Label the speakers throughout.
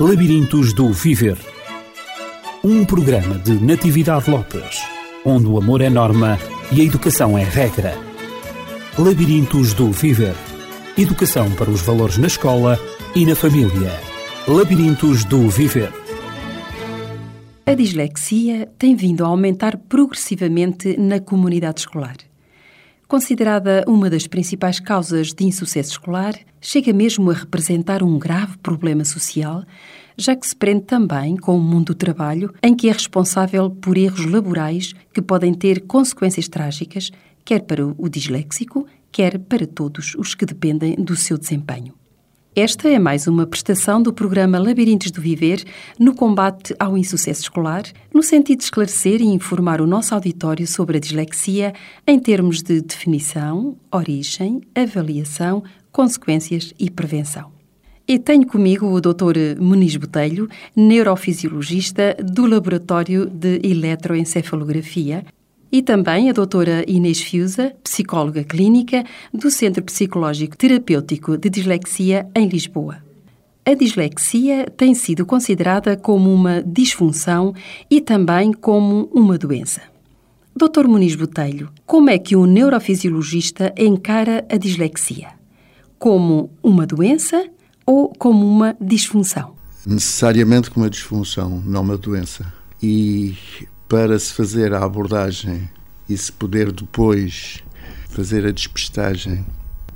Speaker 1: Labirintos do Viver. Um programa de Natividade Lopes, onde o amor é norma e a educação é regra. Labirintos do Viver. Educação para os valores na escola e na família. Labirintos do Viver.
Speaker 2: A dislexia tem vindo a aumentar progressivamente na comunidade escolar. Considerada uma das principais causas de insucesso escolar, chega mesmo a representar um grave problema social, já que se prende também com o mundo do trabalho, em que é responsável por erros laborais que podem ter consequências trágicas, quer para o disléxico, quer para todos os que dependem do seu desempenho. Esta é mais uma prestação do programa Labirintos do Viver no combate ao insucesso escolar, no sentido de esclarecer e informar o nosso auditório sobre a dislexia em termos de definição, origem, avaliação, consequências e prevenção. E tenho comigo o Dr. Muniz Botelho, neurofisiologista do Laboratório de Eletroencefalografia, e também a doutora Inês Fiusa, psicóloga clínica do Centro Psicológico Terapêutico de Dislexia em Lisboa. A dislexia tem sido considerada como uma disfunção e também como uma doença. Dr. Muniz Botelho, como é que um neurofisiologista encara a dislexia? Como uma doença ou como uma disfunção?
Speaker 3: Necessariamente como uma disfunção, não uma doença. E para se fazer a abordagem e se poder depois fazer a despistagem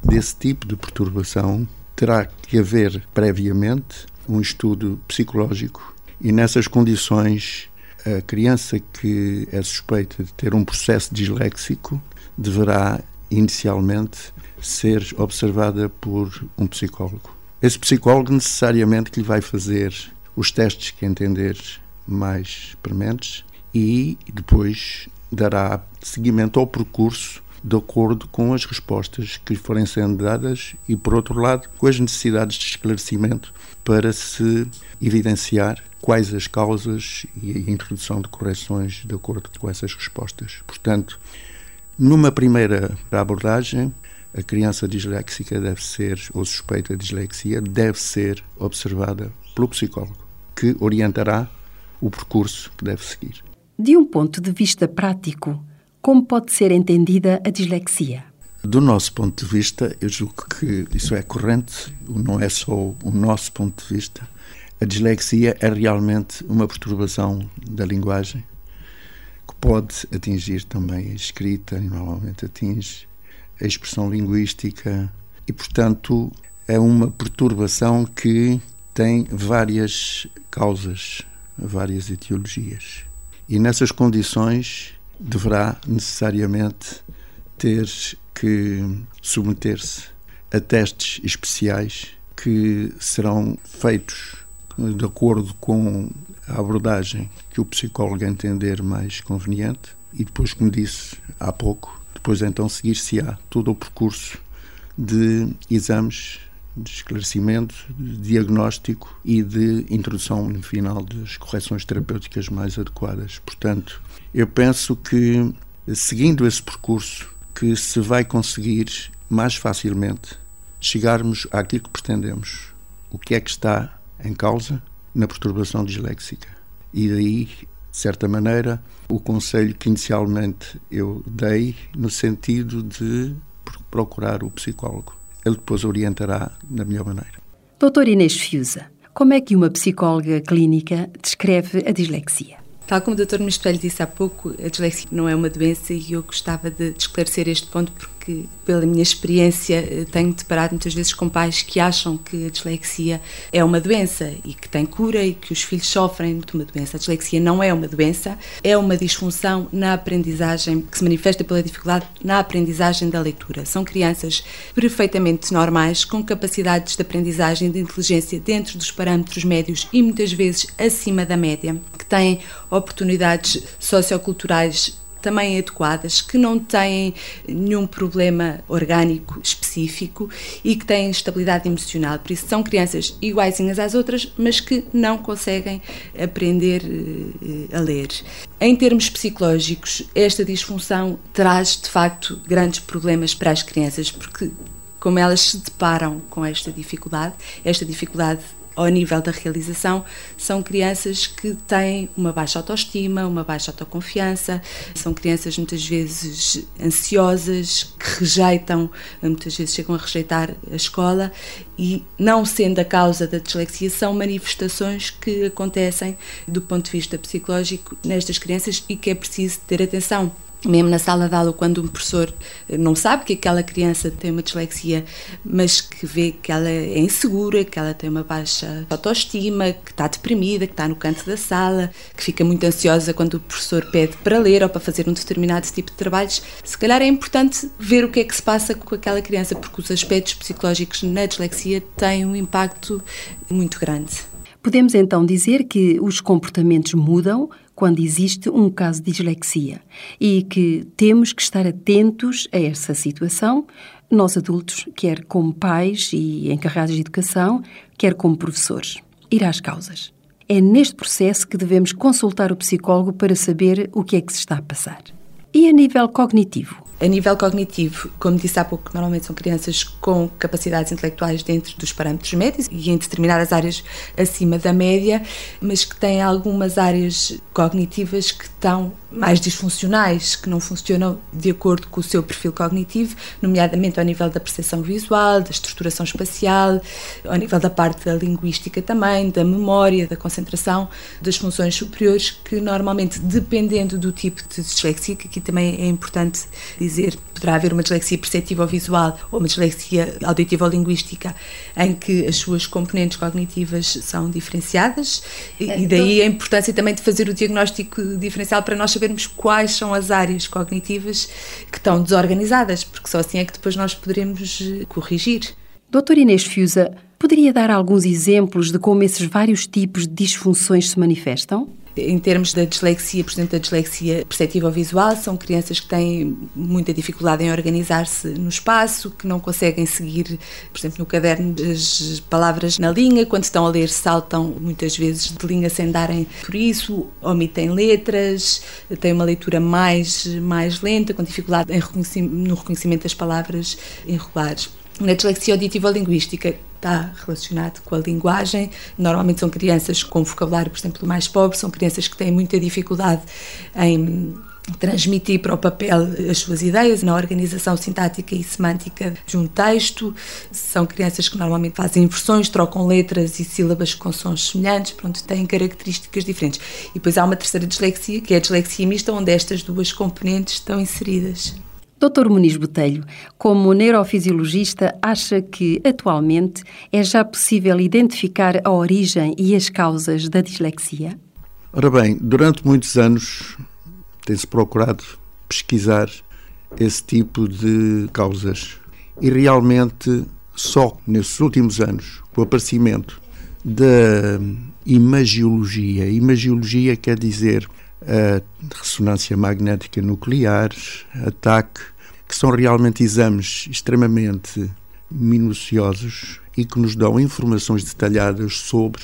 Speaker 3: desse tipo de perturbação, terá que haver previamente um estudo psicológico e nessas condições a criança que é suspeita de ter um processo disléxico deverá inicialmente ser observada por um psicólogo. Esse psicólogo necessariamente que lhe vai fazer os testes que entender mais prementes e depois dará seguimento ao percurso de acordo com as respostas que forem sendo dadas e, por outro lado, com as necessidades de esclarecimento para se evidenciar quais as causas e a introdução de correções de acordo com essas respostas. Portanto, numa primeira abordagem, a criança disléxica deve ser, ou suspeita de dislexia, deve ser observada pelo psicólogo, que orientará o percurso que deve seguir.
Speaker 2: De um ponto de vista prático, como pode ser entendida a dislexia?
Speaker 3: Do nosso ponto de vista, eu julgo que isso é corrente, não é só o nosso ponto de vista. A dislexia é realmente uma perturbação da linguagem que pode atingir também a escrita, e normalmente atinge a expressão linguística, e, portanto, é uma perturbação que tem várias causas, várias etiologias. E nessas condições deverá necessariamente ter que submeter-se a testes especiais que serão feitos de acordo com a abordagem que o psicólogo entender mais conveniente. E depois, como disse há pouco, depois então seguir-se-á todo o percurso de exames de esclarecimento, de diagnóstico e de introdução final das correções terapêuticas mais adequadas. Portanto, eu penso que seguindo esse percurso que se vai conseguir mais facilmente chegarmos àquilo que pretendemos. O que é que está em causa na perturbação disléxica? E daí, de certa maneira, o conselho que inicialmente eu dei no sentido de procurar o psicólogo ele depois orientará da melhor maneira.
Speaker 2: Doutor Inês Fiusa, como é que uma psicóloga clínica descreve a dislexia?
Speaker 4: Tal como o Dr. Mistelho disse há pouco, a dislexia não é uma doença e eu gostava de esclarecer este ponto porque, pela minha experiência, eh, tenho deparado muitas vezes com pais que acham que a dislexia é uma doença e que tem cura e que os filhos sofrem de uma doença. A dislexia não é uma doença, é uma disfunção na aprendizagem que se manifesta pela dificuldade na aprendizagem da leitura. São crianças perfeitamente normais, com capacidades de aprendizagem de inteligência dentro dos parâmetros médios e muitas vezes acima da média, que têm oportunidades socioculturais também adequadas, que não têm nenhum problema orgânico específico e que têm estabilidade emocional. Por isso, são crianças iguaizinhas às outras, mas que não conseguem aprender eh, a ler. Em termos psicológicos, esta disfunção traz de facto grandes problemas para as crianças, porque como elas se deparam com esta dificuldade, esta dificuldade ao nível da realização, são crianças que têm uma baixa autoestima, uma baixa autoconfiança, são crianças muitas vezes ansiosas, que rejeitam, muitas vezes chegam a rejeitar a escola e, não sendo a causa da dislexia, são manifestações que acontecem do ponto de vista psicológico nestas crianças e que é preciso ter atenção mesmo na sala de aula, quando um professor não sabe que aquela criança tem uma dislexia, mas que vê que ela é insegura, que ela tem uma baixa autoestima, que está deprimida, que está no canto da sala, que fica muito ansiosa quando o professor pede para ler ou para fazer um determinado tipo de trabalhos, se calhar é importante ver o que é que se passa com aquela criança, porque os aspectos psicológicos na dislexia têm um impacto muito grande.
Speaker 2: Podemos então dizer que os comportamentos mudam quando existe um caso de dislexia e que temos que estar atentos a essa situação, nós adultos, quer como pais e encarregados de educação, quer como professores. Ir às causas. É neste processo que devemos consultar o psicólogo para saber o que é que se está a passar. E a nível cognitivo?
Speaker 4: A nível cognitivo, como disse há pouco, normalmente são crianças com capacidades intelectuais dentro dos parâmetros médios e em determinadas áreas acima da média, mas que têm algumas áreas cognitivas que estão mais disfuncionais, que não funcionam de acordo com o seu perfil cognitivo, nomeadamente ao nível da percepção visual, da estruturação espacial, ao nível da parte da linguística também, da memória, da concentração, das funções superiores, que normalmente, dependendo do tipo de dislexia, que aqui também é importante dizer, poderá haver uma dislexia perceptiva ou visual ou uma dislexia auditiva ou linguística, em que as suas componentes cognitivas são diferenciadas. E é, daí a importância também de fazer o diagnóstico diferencial para nós sabermos quais são as áreas cognitivas que estão desorganizadas, porque só assim é que depois nós poderemos eh, corrigir.
Speaker 2: Doutora Inês Fiusa, poderia dar alguns exemplos de como esses vários tipos de disfunções se manifestam?
Speaker 4: Em termos da dislexia, por exemplo, da dislexia perceptiva visual, são crianças que têm muita dificuldade em organizar-se no espaço, que não conseguem seguir, por exemplo, no caderno as palavras na linha, quando estão a ler saltam muitas vezes de linha sem darem por isso, omitem letras, têm uma leitura mais, mais lenta, com dificuldade no reconhecimento das palavras irregulares. Na dislexia auditiva linguística está relacionado com a linguagem. Normalmente são crianças com vocabulário, por exemplo, mais pobre, são crianças que têm muita dificuldade em transmitir para o papel as suas ideias na organização sintática e semântica de um texto. São crianças que normalmente fazem inversões, trocam letras e sílabas com sons semelhantes, pronto, têm características diferentes. E depois há uma terceira dislexia, que é a dislexia mista, onde estas duas componentes estão inseridas.
Speaker 2: Dr. Muniz Botelho, como neurofisiologista, acha que atualmente é já possível identificar a origem e as causas da dislexia?
Speaker 3: Ora bem, durante muitos anos tem-se procurado pesquisar esse tipo de causas e realmente só nesses últimos anos, com o aparecimento da imagiologia, imagiologia quer dizer ressonância magnética nuclear, a TAC, que são realmente exames extremamente minuciosos e que nos dão informações detalhadas sobre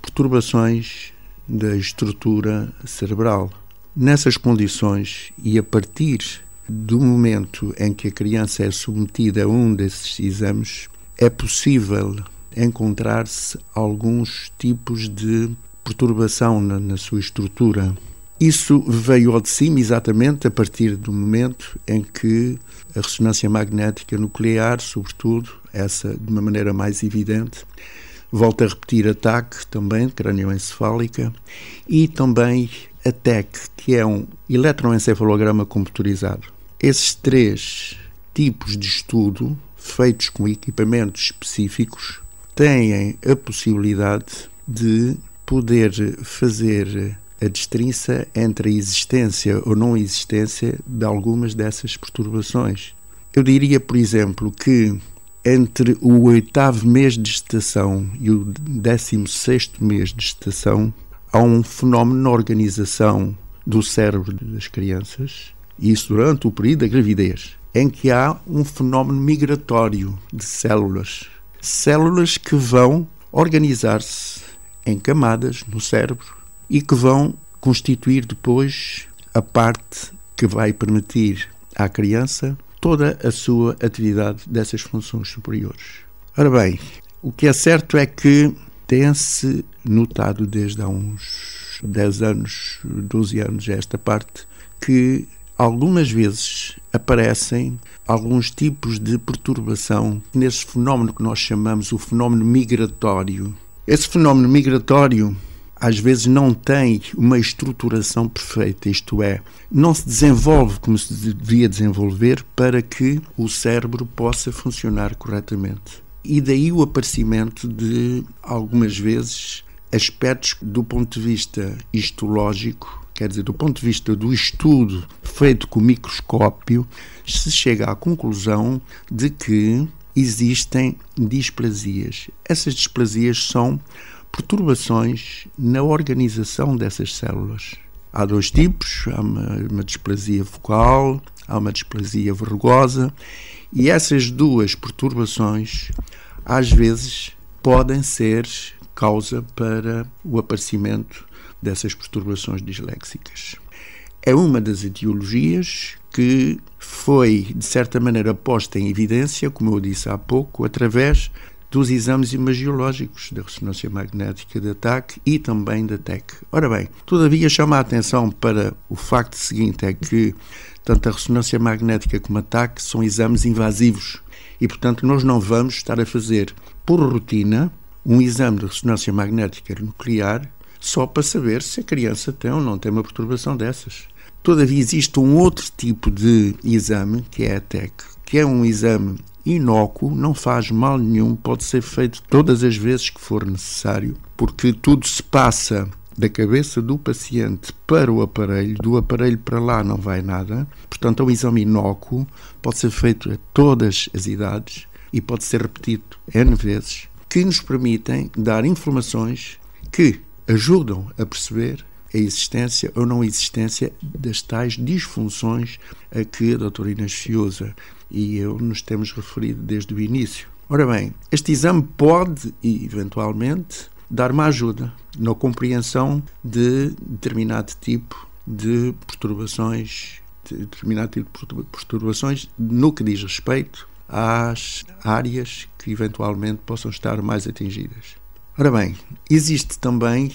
Speaker 3: perturbações da estrutura cerebral. Nessas condições e a partir do momento em que a criança é submetida a um desses exames, é possível encontrar-se alguns tipos de perturbação na, na sua estrutura isso veio ao de cima exatamente a partir do momento em que a ressonância magnética nuclear, sobretudo, essa de uma maneira mais evidente, volta a repetir a TAC, também, cranioencefálica, e também a TEC, que é um eletroencefalograma computurizado. Esses três tipos de estudo, feitos com equipamentos específicos, têm a possibilidade de poder fazer a distinção entre a existência ou não existência de algumas dessas perturbações. Eu diria, por exemplo, que entre o oitavo mês de gestação e o décimo sexto mês de gestação há um fenómeno na organização do cérebro das crianças, e isso durante o período da gravidez, em que há um fenómeno migratório de células. Células que vão organizar-se em camadas no cérebro e que vão constituir depois a parte que vai permitir à criança toda a sua atividade dessas funções superiores. Ora bem, o que é certo é que tem-se notado desde há uns 10 anos, 12 anos, esta parte, que algumas vezes aparecem alguns tipos de perturbação nesse fenómeno que nós chamamos o fenómeno migratório. Esse fenómeno migratório às vezes não tem uma estruturação perfeita, isto é, não se desenvolve como se devia desenvolver para que o cérebro possa funcionar corretamente. E daí o aparecimento de, algumas vezes, aspectos do ponto de vista histológico, quer dizer, do ponto de vista do estudo feito com microscópio, se chega à conclusão de que existem displasias. Essas displasias são perturbações na organização dessas células. Há dois tipos: há uma, uma displasia focal, há uma displasia verrugosa, e essas duas perturbações, às vezes, podem ser causa para o aparecimento dessas perturbações disléxicas. É uma das etiologias que foi, de certa maneira, posta em evidência, como eu disse há pouco, através dos exames imagiológicos da ressonância magnética de ataque e também da TEC. Ora bem, todavia chama a atenção para o facto seguinte, é que tanto a ressonância magnética como a TAC são exames invasivos e, portanto, nós não vamos estar a fazer, por rotina, um exame de ressonância magnética nuclear só para saber se a criança tem ou não tem uma perturbação dessas. Todavia, existe um outro tipo de exame, que é a TEC, que é um exame inócuo, não faz mal nenhum, pode ser feito todas as vezes que for necessário, porque tudo se passa da cabeça do paciente para o aparelho, do aparelho para lá não vai nada. Portanto, é um exame inócuo, pode ser feito a todas as idades e pode ser repetido N vezes, que nos permitem dar informações que ajudam a perceber a existência ou não existência das tais disfunções a que a doutora Inês Fiosa e eu nos temos referido desde o início. Ora bem, este exame pode, eventualmente, dar uma ajuda na compreensão de determinado tipo de perturbações, de determinado tipo de perturbações no que diz respeito às áreas que eventualmente possam estar mais atingidas. Ora bem, existe também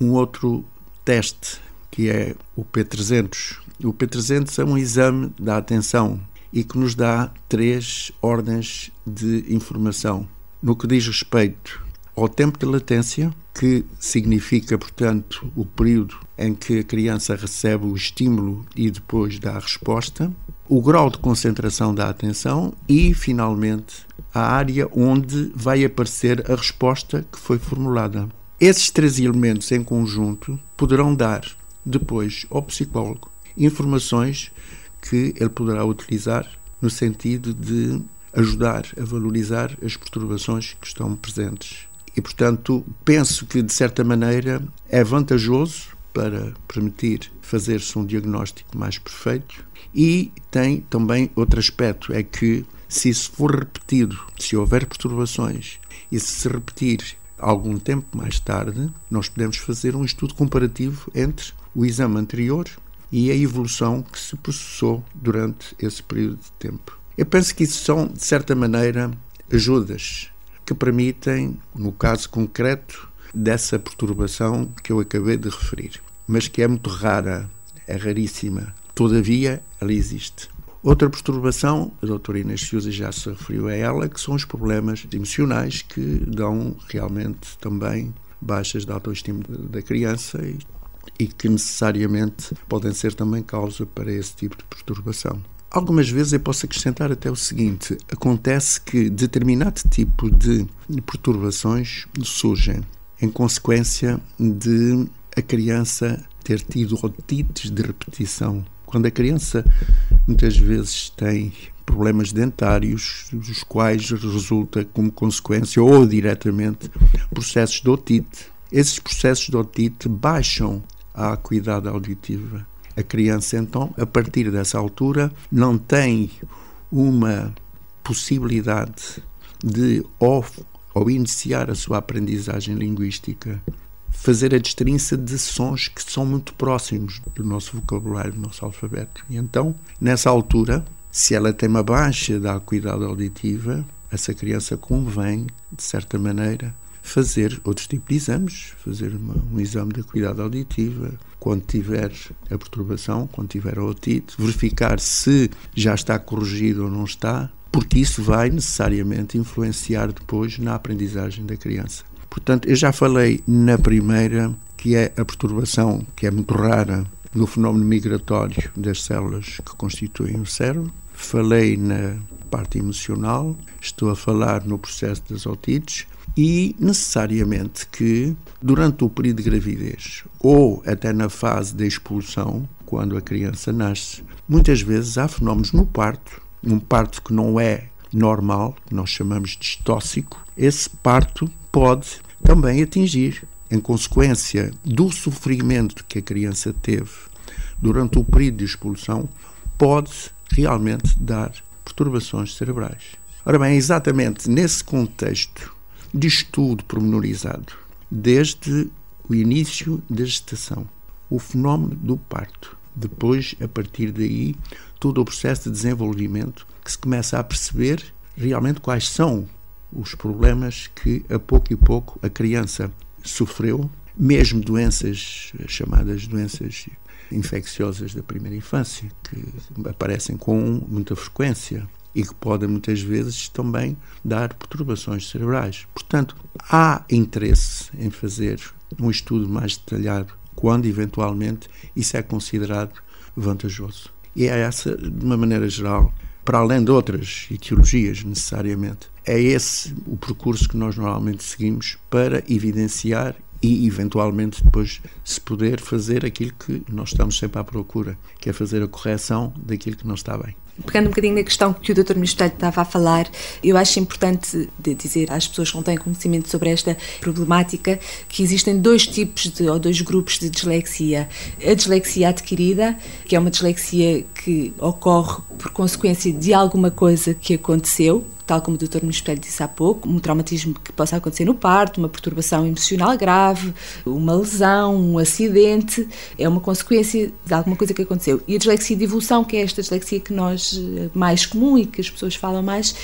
Speaker 3: um outro teste que é o P300. O P300 é um exame da atenção e que nos dá três ordens de informação. No que diz respeito ao tempo de latência, que significa, portanto, o período em que a criança recebe o estímulo e depois dá a resposta, o grau de concentração da atenção e, finalmente, a área onde vai aparecer a resposta que foi formulada. Esses três elementos em conjunto poderão dar depois ao psicólogo informações que ele poderá utilizar no sentido de ajudar a valorizar as perturbações que estão presentes. E, portanto, penso que, de certa maneira, é vantajoso para permitir fazer-se um diagnóstico mais perfeito e tem também outro aspecto, é que se isso for repetido, se houver perturbações e se se repetir algum tempo mais tarde, nós podemos fazer um estudo comparativo entre o exame anterior e a evolução que se processou durante esse período de tempo. Eu penso que isso são, de certa maneira, ajudas que permitem, no caso concreto dessa perturbação que eu acabei de referir, mas que é muito rara, é raríssima. Todavia, ela existe. Outra perturbação, a doutora Inês Sousa já se referiu a ela, que são os problemas emocionais que dão realmente também baixas de autoestima da criança e e que necessariamente podem ser também causa para esse tipo de perturbação. Algumas vezes eu posso acrescentar até o seguinte: acontece que determinado tipo de perturbações surgem em consequência de a criança ter tido otites de repetição. Quando a criança muitas vezes tem problemas dentários, dos quais resulta como consequência ou diretamente processos de otite. Esses processos de otite baixam à acuidade auditiva. A criança, então, a partir dessa altura, não tem uma possibilidade de, ao, ao iniciar a sua aprendizagem linguística, fazer a distinção de sons que são muito próximos do nosso vocabulário, do nosso alfabeto. E então, nessa altura, se ela tem uma baixa da acuidade auditiva, essa criança convém, de certa maneira, fazer outros tipos de exames, fazer uma, um exame de acuidade auditiva, quando tiver a perturbação, quando tiver a otite, verificar se já está corrigido ou não está, porque isso vai necessariamente influenciar depois na aprendizagem da criança. Portanto, eu já falei na primeira, que é a perturbação, que é muito rara, do fenómeno migratório das células que constituem o cérebro. Falei na parte emocional, estou a falar no processo das otites e necessariamente que durante o período de gravidez ou até na fase da expulsão, quando a criança nasce, muitas vezes há fenómenos no parto, um parto que não é normal, que nós chamamos de estóxico, esse parto pode também atingir, em consequência do sofrimento que a criança teve durante o período de expulsão, pode realmente dar perturbações cerebrais. Ora bem, é exatamente nesse contexto de estudo pormenorizado, desde o início da gestação, o fenómeno do parto, depois, a partir daí, todo o processo de desenvolvimento que se começa a perceber realmente quais são os problemas que a pouco e pouco a criança sofreu, mesmo doenças chamadas doenças infecciosas da primeira infância, que aparecem com muita frequência e que podem muitas vezes também dar perturbações cerebrais. Portanto, há interesse em fazer um estudo mais detalhado quando eventualmente isso é considerado vantajoso. E é essa, de uma maneira geral, para além de outras etiologias necessariamente, é esse o percurso que nós normalmente seguimos para evidenciar e, eventualmente, depois se poder fazer aquilo que nós estamos sempre à procura, que é fazer a correção daquilo que não está bem.
Speaker 4: Pegando um bocadinho na questão que o Dr. Ministério estava a falar, eu acho importante dizer às pessoas que não têm conhecimento sobre esta problemática que existem dois tipos de, ou dois grupos de dislexia. A dislexia adquirida, que é uma dislexia que ocorre por consequência de alguma coisa que aconteceu, tal como o Dr. Espelho disse há pouco, um traumatismo que possa acontecer no parto, uma perturbação emocional grave, uma lesão, um acidente, é uma consequência de alguma coisa que aconteceu. E a dislexia de evolução, que é esta dislexia que nós mais comum e que as pessoas falam mais,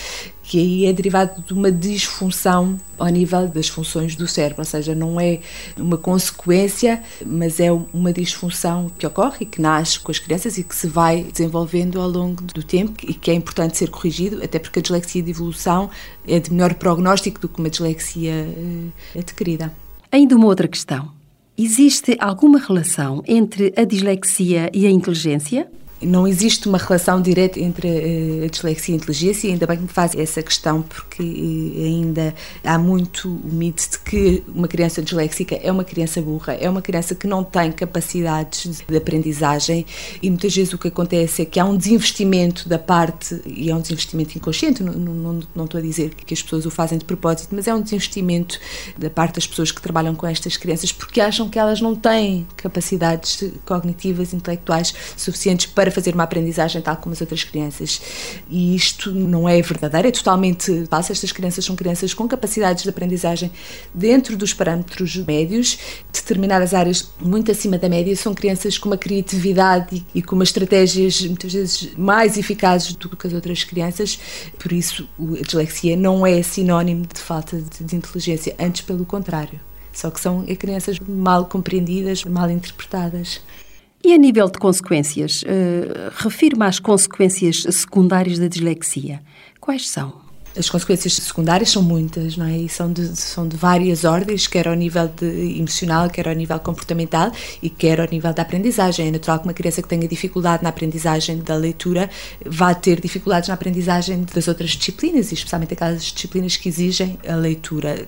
Speaker 4: que aí é derivado de uma disfunção ao nível das funções do cérebro, ou seja, não é uma consequência, mas é uma disfunção que ocorre e que nasce com as crianças e que se vai desenvolvendo ao longo do tempo e que é importante ser corrigido, até porque a dislexia de evolução é de melhor prognóstico do que uma dislexia eh, adquirida.
Speaker 2: Ainda uma outra questão. Existe alguma relação entre a dislexia e a inteligência?
Speaker 4: Não existe uma relação direta entre eh, a dislexia e a inteligência, e ainda bem que me faz essa questão, porque eh, ainda há muito o mito de que uma criança disléxica é uma criança burra, é uma criança que não tem capacidades de aprendizagem, e muitas vezes o que acontece é que há um desinvestimento da parte, e é um desinvestimento inconsciente, não, não, não estou a dizer que as pessoas o fazem de propósito, mas é um desinvestimento da parte das pessoas que trabalham com estas crianças, porque acham que elas não têm capacidades cognitivas, intelectuais suficientes para fazer uma aprendizagem tal como as outras crianças. E isto não é verdadeiro, é totalmente falso. Estas crianças são crianças com capacidades de aprendizagem dentro dos parâmetros médios, determinadas áreas muito acima da média, são crianças com uma criatividade e com umas estratégias muitas vezes mais eficazes do que as outras crianças. Por isso, a dislexia não é sinónimo de falta de inteligência, antes pelo contrário. Só que são crianças mal compreendidas, mal interpretadas.
Speaker 2: E a nível de consequências, uh, refiro-me às consequências secundárias da dislexia. Quais são?
Speaker 4: As consequências secundárias são muitas, não é? E são de, são de várias ordens, quer ao nível de emocional, quer ao nível comportamental e quer ao nível da aprendizagem. É natural que uma criança que tenha dificuldade na aprendizagem da leitura vá ter dificuldades na aprendizagem das outras disciplinas, e especialmente aquelas disciplinas que exigem a leitura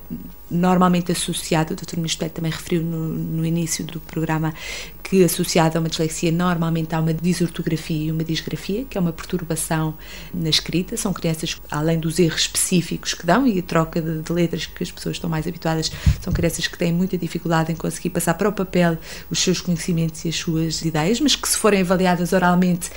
Speaker 4: normalmente associado, o Dr. Ministério também referiu no, no, início do programa, que associado a uma dislexia normalmente há uma disortografia e uma disgrafia, que é uma perturbação na escrita. São crianças, além dos erros específicos que dão e a troca de, de letras que as pessoas estão mais habituadas, são crianças que têm muita dificuldade em conseguir passar para o papel os seus conhecimentos e as suas ideias, mas que se forem avaliadas oralmente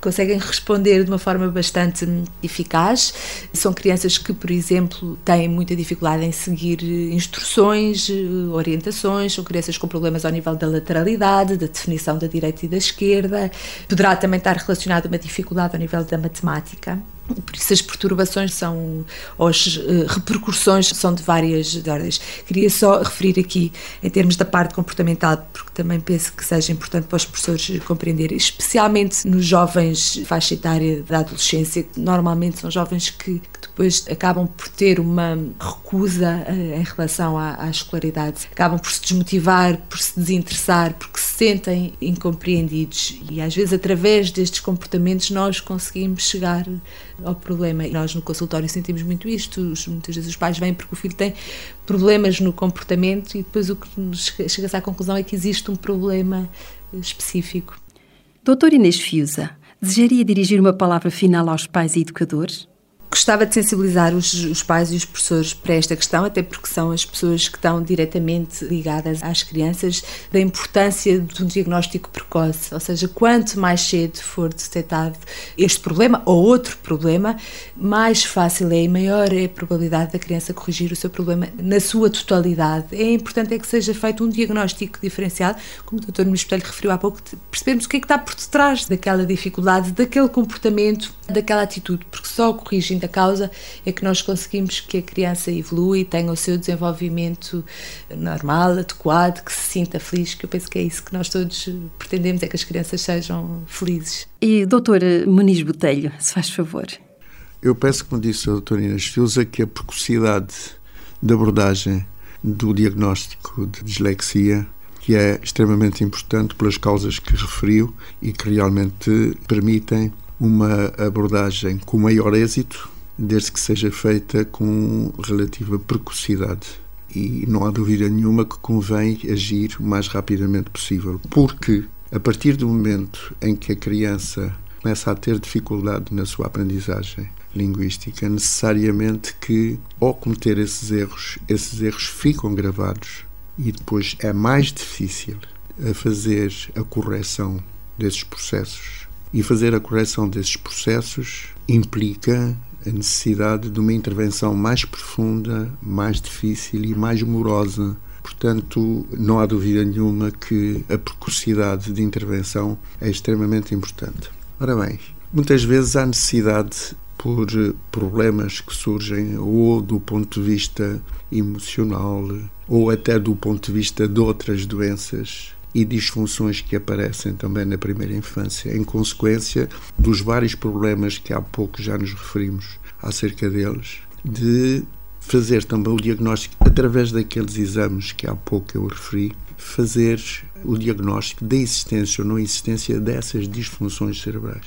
Speaker 4: conseguem responder de uma forma bastante eficaz. São crianças que, por exemplo, têm muita dificuldade em seguir instruções, orientações, são crianças com problemas ao nível da lateralidade, da definição da direita e da esquerda. Poderá também estar relacionado a uma dificuldade ao nível da matemática Por isso as perturbações são, ou as uh, repercussões são de várias ordens. Queria só referir aqui, em termos da parte comportamental, porque também penso que seja importante para os professores compreender, especialmente nos jovens faixa etária da adolescência, que normalmente são jovens que, que depois acabam por ter uma recusa uh, em relação à, à escolaridade, acabam por se desmotivar, por se desinteressar, porque se sentem incompreendidos e às vezes através destes comportamentos nós conseguimos chegar ao problema. E nós no consultório sentimos muito isto. Muitas vezes os pais vêm porque o filho tem problemas no comportamento e depois o que chega-se à conclusão é que existe um problema específico.
Speaker 2: Doutor Inês Fiusa, desejaria dirigir uma palavra final aos pais e educadores?
Speaker 4: Gostava de sensibilizar os, os, pais e os professores para esta questão, até porque são as pessoas que estão diretamente ligadas às crianças, da importância de um diagnóstico precoce, ou seja, quanto mais cedo for detectado este problema ou outro problema, mais fácil é e maior é a probabilidade da criança corrigir o seu problema na sua totalidade. É importante é que seja feito um diagnóstico diferenciado, como o Dr. Nuno Espelho referiu há pouco, percebemos o que é que está por detrás daquela dificuldade, daquele comportamento, daquela atitude, porque só corrigindo a causa é que nós conseguimos que a criança evolua e tenha o seu desenvolvimento normal, adequado, que se sinta feliz, que eu penso que é isso que nós todos pretendemos, é que as crianças sejam felizes.
Speaker 2: E doutora Muniz Botelho, se faz favor.
Speaker 3: Eu peço, como disse a doutora Inês Fiusa, que a precocidade da abordagem do diagnóstico de dislexia que é extremamente importante pelas causas que referiu e que realmente permitem uma abordagem com maior êxito desde que seja feita com relativa precocidade. E não há dúvida nenhuma que convém agir o mais rapidamente possível, porque a partir do momento em que a criança começa a ter dificuldade na sua aprendizagem linguística, necessariamente que, ao cometer esses erros, esses erros ficam gravados e depois é mais difícil a fazer a correção desses processos. E fazer a correção desses processos implica a necessidade de uma intervenção mais profunda, mais difícil e mais morosa. Portanto, não há dúvida nenhuma que a precocidade de intervenção é extremamente importante. Ora bem, muitas vezes há necessidade por problemas que surgem ou do ponto de vista emocional ou até do ponto de vista de outras doenças e disfunções que aparecem também na primeira infância, em consequência dos vários problemas que há pouco já nos referimos acerca deles, de fazer também o diagnóstico através daqueles exames que há pouco eu referi, fazer o diagnóstico da existência ou não existência dessas disfunções cerebrais.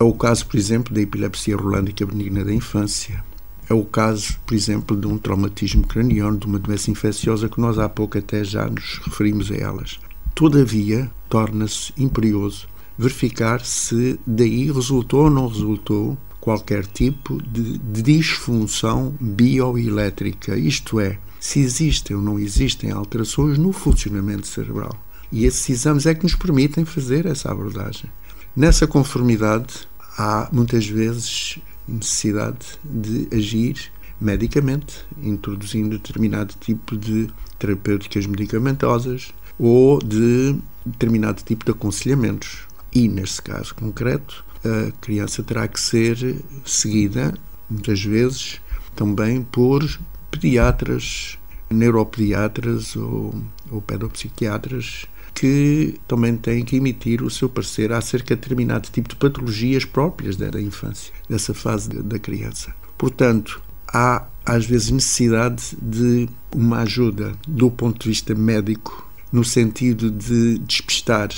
Speaker 3: É o caso, por exemplo, da epilepsia rolândica benigna da infância. É o caso, por exemplo, de um traumatismo craniano, de uma doença infecciosa que nós há pouco até já nos referimos a elas. Todavia, torna-se imperioso verificar se daí resultou ou não resultou qualquer tipo de disfunção bioelétrica, isto é, se existem ou não existem alterações no funcionamento cerebral. E esses exames é que nos permitem fazer essa abordagem. Nessa conformidade, há muitas vezes necessidade de agir medicamente, introduzindo determinado tipo de terapêuticas medicamentosas, ou de determinado tipo de aconselhamentos. E, neste caso concreto, a criança terá que ser seguida, muitas vezes, também por pediatras, neuropediatras ou, ou pedopsiquiatras que também têm que emitir o seu parecer acerca de determinado tipo de patologias próprias da infância, dessa fase da criança. Portanto, há às vezes necessidade de uma ajuda do ponto de vista médico no sentido de despistar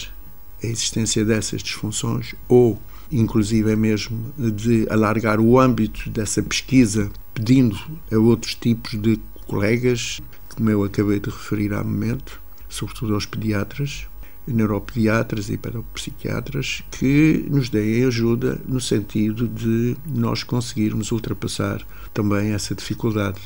Speaker 3: a existência dessas disfunções ou, inclusive, é mesmo de alargar o âmbito dessa pesquisa, pedindo a outros tipos de colegas, como eu acabei de referir há momento, sobretudo aos pediatras, neuropediatras e pedopsiquiatras, que nos deem ajuda no sentido de nós conseguirmos ultrapassar também essa dificuldade.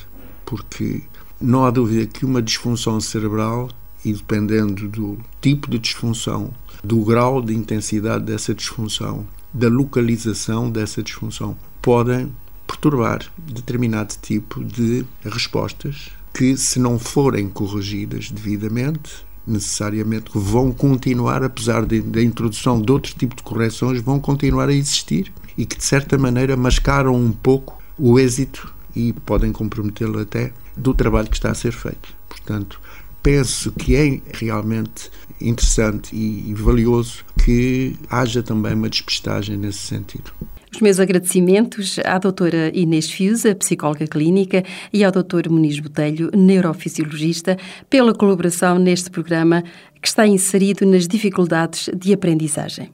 Speaker 3: Porque não há dúvida que uma disfunção cerebral e dependendo do tipo de disfunção, do grau de intensidade dessa disfunção, da localização dessa disfunção, podem perturbar determinado tipo de respostas que, se não forem corrigidas devidamente necessariamente vão continuar, apesar da introdução de outro tipo de correções, vão continuar a existir e que de certa maneira mascaram um pouco o êxito e podem comprometê-lo até do trabalho que está a ser feito. Portanto, penso que é realmente interessante e valioso que haja também uma despistagem nesse sentido.
Speaker 2: Os meus agradecimentos à doutora Inês Fiusa, psicóloga clínica, e ao doutor Muniz Botelho, neurofisiologista, pela colaboração neste programa que está inserido nas dificuldades de aprendizagem.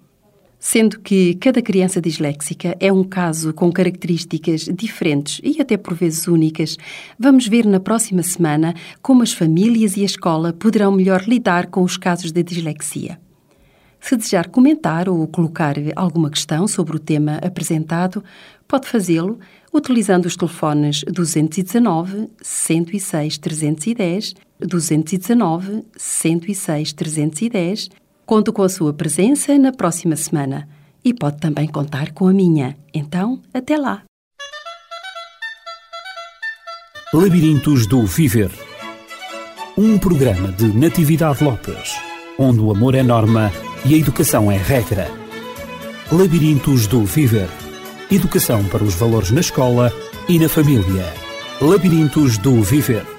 Speaker 2: Sendo que cada criança disléxica é um caso com características diferentes e até por vezes únicas, vamos ver na próxima semana como as famílias e a escola poderão melhor lidar com os casos de dislexia. Se desejar comentar ou colocar alguma questão sobre o tema apresentado, pode fazê-lo utilizando os telefones 219 106 310, 219 106 310. Conto com a sua presença na próxima semana e pode também contar com a minha. Então, até lá!
Speaker 1: Labirintos do Viver Um programa de Natividade Lopes, onde o amor é norma e a educação é regra. Labirintos do Viver. Educação para os valores na escola e na família. Labirintos do Viver.